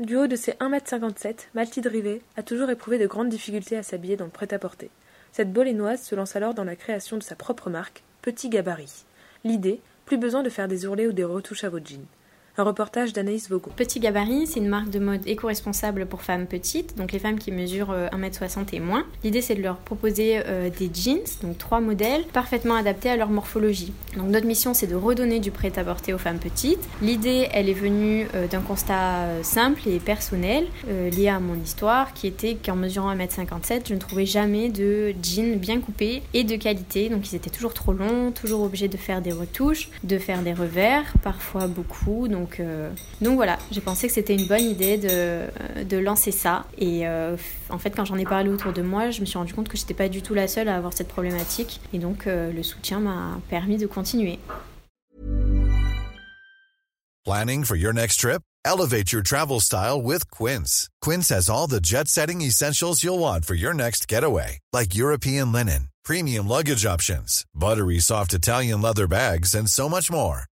Du haut de ses 1m57, Mathilde Rivet a toujours éprouvé de grandes difficultés à s'habiller dans le prêt-à-porter. Cette bolénoise se lance alors dans la création de sa propre marque, Petit Gabarit. L'idée, plus besoin de faire des ourlets ou des retouches à vos jeans. Un reportage d'Anaïs Vogon. Petit Gabarit, c'est une marque de mode éco-responsable pour femmes petites, donc les femmes qui mesurent 1m60 euh, et moins. L'idée, c'est de leur proposer euh, des jeans, donc trois modèles, parfaitement adaptés à leur morphologie. Donc notre mission, c'est de redonner du prêt-à-porter aux femmes petites. L'idée, elle est venue euh, d'un constat simple et personnel, lié à mon histoire, qui était qu'en mesurant 1m57, je ne trouvais jamais de jeans bien coupés et de qualité. Donc ils étaient toujours trop longs, toujours obligés de faire des retouches, de faire des revers, parfois beaucoup. Donc, euh, donc voilà, j'ai pensé que c'était une bonne idée de, euh, lancer ça. Et euh, en fait, quand j'en ai parlé autour de moi, je me suis rendu compte que j'étais pas du tout la seule à avoir cette problématique. Et donc, le soutien m'a permis de continuer. Planning for your next trip? Elevate your travel style with Quince. Quince has all the jet setting essentials you'll want for your next getaway, like European linen, premium luggage options, buttery soft Italian leather bags, and so much more.